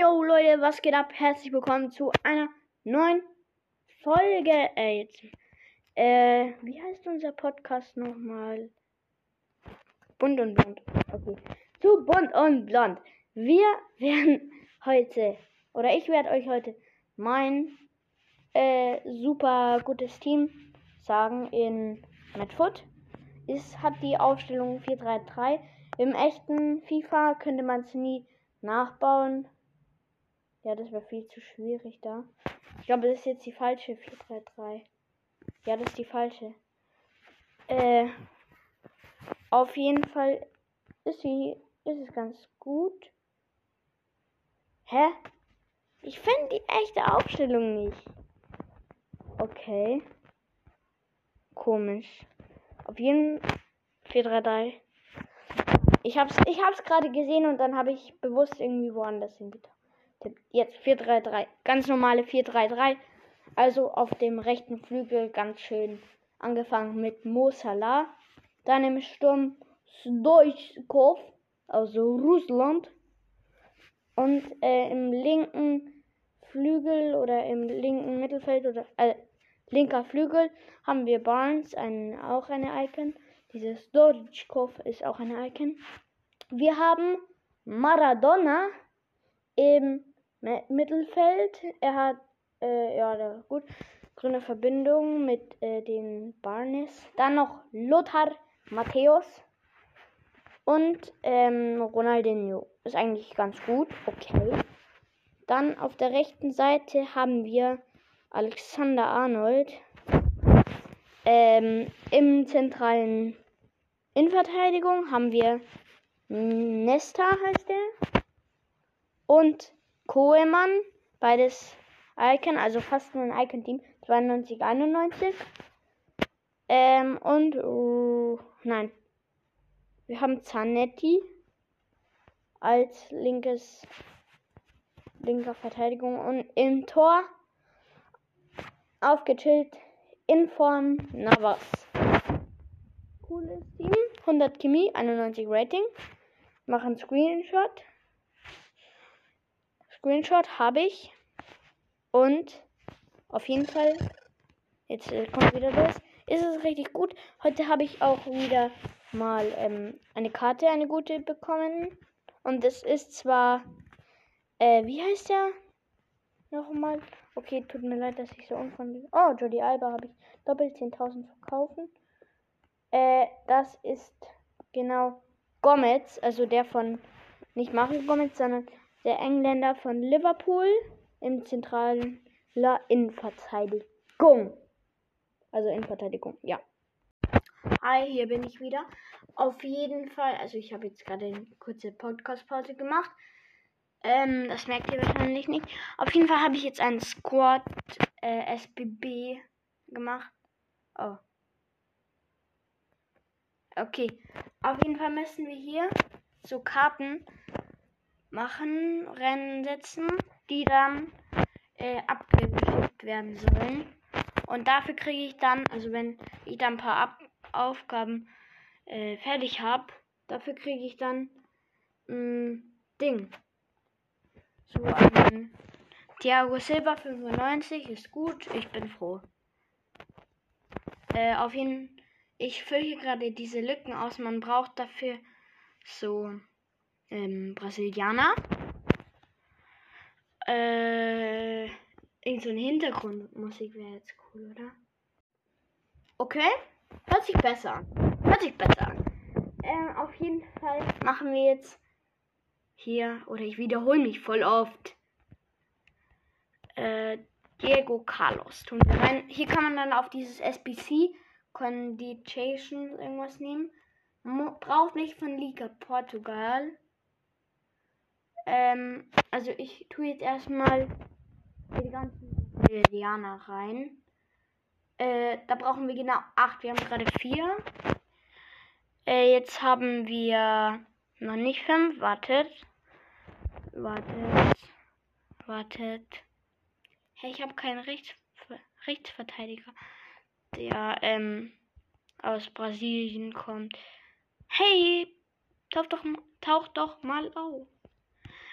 Yo Leute, was geht ab? Herzlich willkommen zu einer neuen Folge. Äh, jetzt, äh, wie heißt unser Podcast nochmal? Bunt und blond. Okay. Zu bunt und blond. Wir werden heute, oder ich werde euch heute mein äh, super gutes Team sagen in Madfoot. Es hat die Aufstellung 4-3-3. Im echten FIFA könnte man es nie nachbauen. Ja, das wäre viel zu schwierig da. Ich glaube, das ist jetzt die falsche 433. Ja, das ist die falsche. Äh, auf jeden Fall ist sie, ist es ganz gut. Hä? Ich finde die echte Aufstellung nicht. Okay. Komisch. Auf jeden 433. Ich hab's, ich hab's gerade gesehen und dann habe ich bewusst irgendwie woanders hingetan. Jetzt 4-3-3. Ganz normale 4-3-3. Also auf dem rechten Flügel ganz schön angefangen mit Mo Salah. Dann im Sturm Stoichkov, also Russland. Und äh, im linken Flügel oder im linken Mittelfeld oder äh, linker Flügel haben wir Barnes, ein, auch eine Icon. Dieses Stoichkov ist auch eine Icon. Wir haben Maradona im Mittelfeld. Er hat, äh, ja, gut, grüne Verbindung mit äh, den Barnes. Dann noch Lothar Matthäus und ähm, Ronaldinho. Ist eigentlich ganz gut. Okay. Dann auf der rechten Seite haben wir Alexander Arnold. Ähm, Im zentralen Innenverteidigung haben wir Nesta heißt der. Und Koeman, beides Icon, also fast nur ein Icon-Team, 92, 91. Ähm, und, uh, nein. Wir haben Zanetti als linkes, linker Verteidigung und im Tor aufgechillt in Form Navas. Cooles Team, 100 Chemie, 91 Rating. Machen Screenshot. Screenshot habe ich. Und auf jeden Fall, jetzt äh, kommt wieder los, ist es richtig gut. Heute habe ich auch wieder mal ähm, eine Karte, eine gute bekommen. Und es ist zwar, äh, wie heißt der? Nochmal. Okay, tut mir leid, dass ich so unfreundlich. Oh, Jody Alba habe ich doppelt 10.000 verkaufen. Äh, das ist genau Gomez, also der von, nicht Mario Gomez, sondern der Engländer von Liverpool im zentralen Innenverteidigung. Also Innenverteidigung, ja. Hi, hier bin ich wieder. Auf jeden Fall, also ich habe jetzt gerade eine kurze Podcast-Pause gemacht. Ähm, das merkt ihr wahrscheinlich nicht. Auf jeden Fall habe ich jetzt einen Squad äh, SBB gemacht. Oh. Okay. Auf jeden Fall müssen wir hier so Karten machen, Rennen setzen, die dann äh, abgeschickt werden sollen. Und dafür kriege ich dann, also wenn ich dann ein paar Ab Aufgaben äh, fertig habe, dafür kriege ich dann ein Ding. So ein Thiago Silva 95 ist gut, ich bin froh. Äh, auf jeden Fall, ich fülle hier gerade diese Lücken aus. Man braucht dafür so ähm, Brasilianer. Äh, irgend so ein Hintergrundmusik wäre jetzt cool, oder? Okay, hört sich besser an. Hört sich besser an. Ähm, auf jeden Fall machen wir jetzt hier, oder ich wiederhole mich voll oft. Äh, Diego Carlos tun wir rein. Hier kann man dann auf dieses SBC Condition irgendwas nehmen. Mo braucht nicht von Liga Portugal. Ähm, also ich tue jetzt erstmal die ganzen Brasilianer rein. Äh, da brauchen wir genau 8. Wir haben gerade 4. Äh, jetzt haben wir noch nicht 5. Wartet. Wartet. Wartet. Hey, ich habe keinen Rechts Rechtsverteidiger, der ähm, aus Brasilien kommt. Hey, tauch doch, tauch doch mal auf.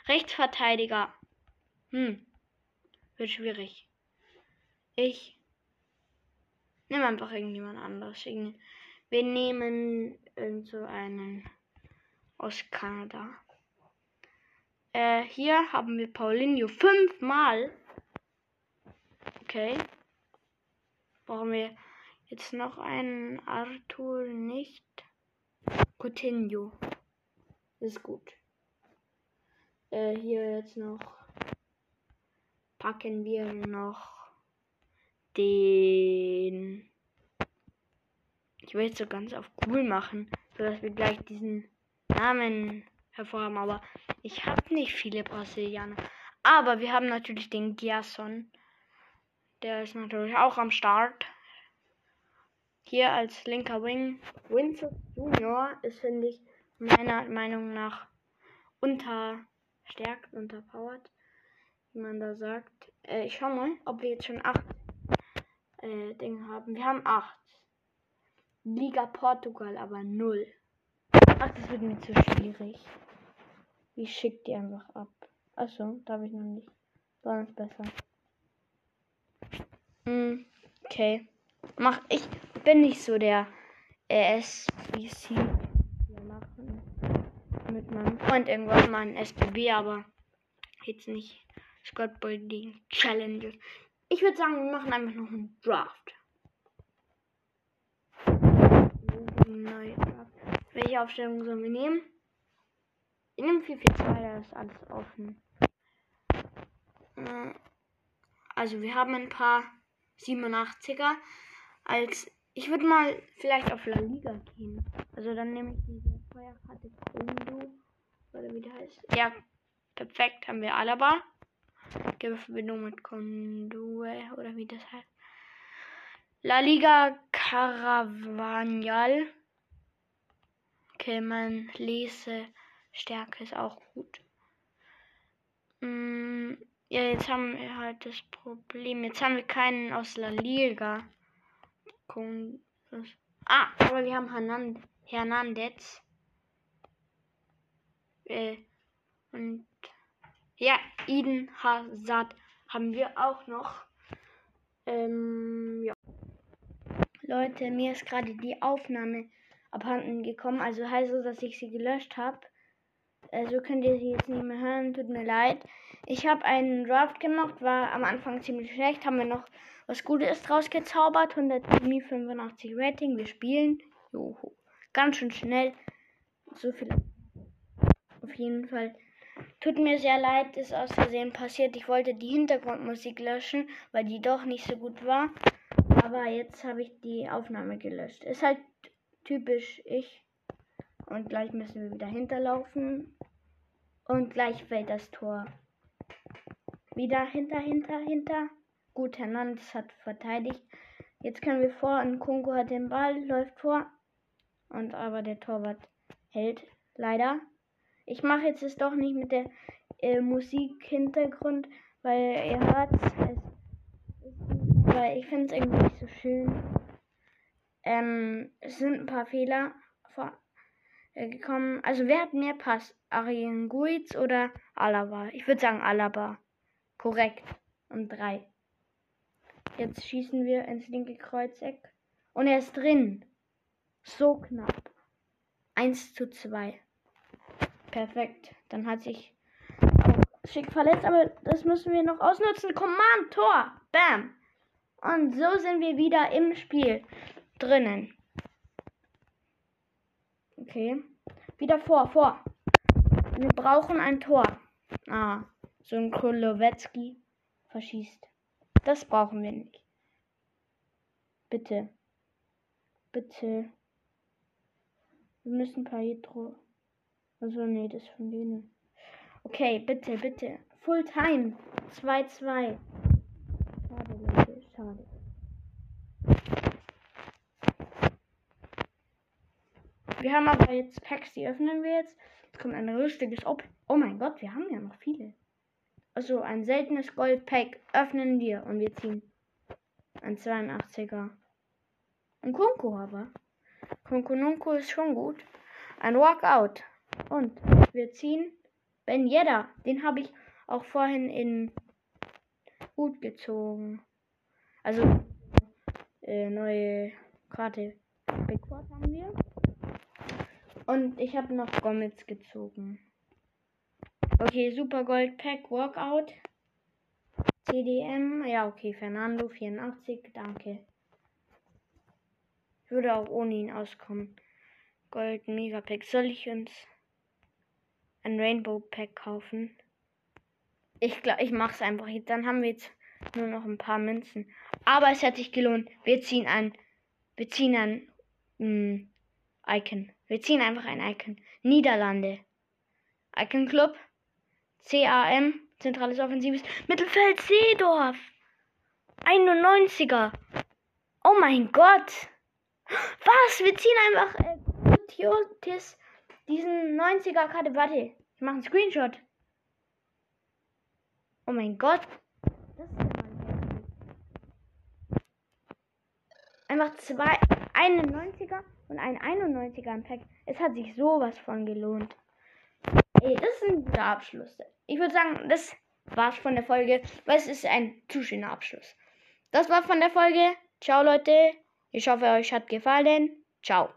Rechtsverteidiger. Hm. Wird schwierig. Ich nehme einfach irgendjemand anderes. Wir nehmen so einen aus Kanada. Äh, hier haben wir Paulinho fünfmal. Okay. Brauchen wir jetzt noch einen Arthur nicht? Coutinho. Ist gut. Äh, hier jetzt noch packen wir noch den. Ich will jetzt so ganz auf cool machen, sodass wir gleich diesen Namen hervorhaben. Aber ich habe nicht viele Brasilianer. Aber wir haben natürlich den Giasson. Der ist natürlich auch am Start. Hier als linker Wing. Winston Junior ist, finde ich, meiner Meinung nach unterstärkt, unterpowered. Wie man da sagt. Äh, ich schau mal, ob wir jetzt schon acht äh, Dinge haben. Wir haben acht. Liga Portugal aber null. Ach, das wird mir zu schwierig. Ich schick die einfach ab. Achso, da habe ich noch nicht. War es besser. Hm, okay. Mach ich bin nicht so der SBC. Wir machen mit meinem Freund irgendwann mal ein SBB, aber jetzt nicht Squad Building Challenges. Ich würde sagen, wir machen einfach noch einen Draft. Welche Aufstellung sollen wir nehmen? Wir nehmen 442, da ist alles offen. Äh, also wir haben ein paar 87er. Als ich würde mal vielleicht auf La Liga gehen. Also dann nehme ich diese Feuerkarte Kondo. Oder wie der heißt. Ja, perfekt. Haben wir Alaba. Verbindung mit Kondue oder wie das heißt. La Liga Caravanial. Okay, mein Lesestärke ist auch gut. Mm, ja, jetzt haben wir halt das Problem. Jetzt haben wir keinen aus La Liga. Ah, aber wir haben Hernand Hernandez. Äh, und ja, Eden Hazard haben wir auch noch. Ähm, ja. Leute, mir ist gerade die Aufnahme abhanden gekommen. Also heißt es, dass ich sie gelöscht habe. Also könnt ihr sie jetzt nicht mehr hören. Tut mir leid. Ich habe einen Draft gemacht, war am Anfang ziemlich schlecht. Haben wir noch was Gutes draus gezaubert. 185 Rating. Wir spielen. Joho. Ganz schön schnell. So viel. Auf jeden Fall Tut mir sehr leid, ist aus Versehen passiert. Ich wollte die Hintergrundmusik löschen, weil die doch nicht so gut war. Aber jetzt habe ich die Aufnahme gelöscht. Ist halt typisch ich. Und gleich müssen wir wieder hinterlaufen. Und gleich fällt das Tor. Wieder hinter, hinter, hinter. Gut, Hernandez hat verteidigt. Jetzt können wir vor und Kunko hat den Ball, läuft vor. Und aber der Torwart hält leider. Ich mache jetzt es doch nicht mit der äh, Musik-Hintergrund, weil ihr hört es. Weil ich finde es irgendwie nicht so schön. Ähm, es sind ein paar Fehler vor, äh, gekommen. Also wer hat mehr Pass? Arjen Guiz oder Alaba? Ich würde sagen Alaba. Korrekt. Und drei. Jetzt schießen wir ins linke Kreuzeck. Und er ist drin. So knapp. 1 zu 2. Perfekt. Dann hat sich schick verletzt, aber das müssen wir noch ausnutzen. Command, Tor. Bam. Und so sind wir wieder im Spiel drinnen. Okay. Wieder vor, vor. Wir brauchen ein Tor. Ah, so ein Kolowetzki verschießt. Das brauchen wir nicht. Bitte. Bitte. Wir müssen Paetro. Also, nee, das von denen. Okay, bitte, bitte. Full Time. 2-2. Schade, Leute, schade. Wir haben aber jetzt Packs, die öffnen wir jetzt. Jetzt kommt ein richtiges Op. Oh mein Gott, wir haben ja noch viele. Also ein seltenes Gold-Pack öffnen wir und wir ziehen ein 82er. Ein Kunko aber. Kunko Nunko ist schon gut. Ein Walkout. Und wir ziehen Ben Yedda. Den habe ich auch vorhin in Hut gezogen. Also äh, neue Karte Bigquad haben wir. Und ich habe noch Gomez gezogen. Okay, Super Gold Pack Walkout. CDM. Ja, okay, Fernando 84, danke. Würde auch ohne ihn auskommen. Gold Megapack. Soll ich uns ein Rainbow Pack kaufen? Ich glaube, ich mache es einfach. Dann haben wir jetzt nur noch ein paar Münzen. Aber es hat sich gelohnt. Wir ziehen ein. Wir ziehen ein mh, hm, Icon. Wir ziehen einfach ein Icon. Niederlande. Icon Club. CAM. Zentrales Offensives. Mittelfeld Seedorf. 91er. Oh mein Gott. Was? Wir ziehen einfach äh, diesen 90er Karte. Warte. Ich mache einen Screenshot. Oh mein Gott. Das ist ja Einfach zwei, einen 90er und einen 91er im Pack. Es hat sich sowas von gelohnt. Ey, das ist ein guter Abschluss. Ich würde sagen, das war's von der Folge, weil es ist ein zu schöner Abschluss. Das war von der Folge. Ciao, Leute. Ich hoffe, euch hat gefallen. Ciao.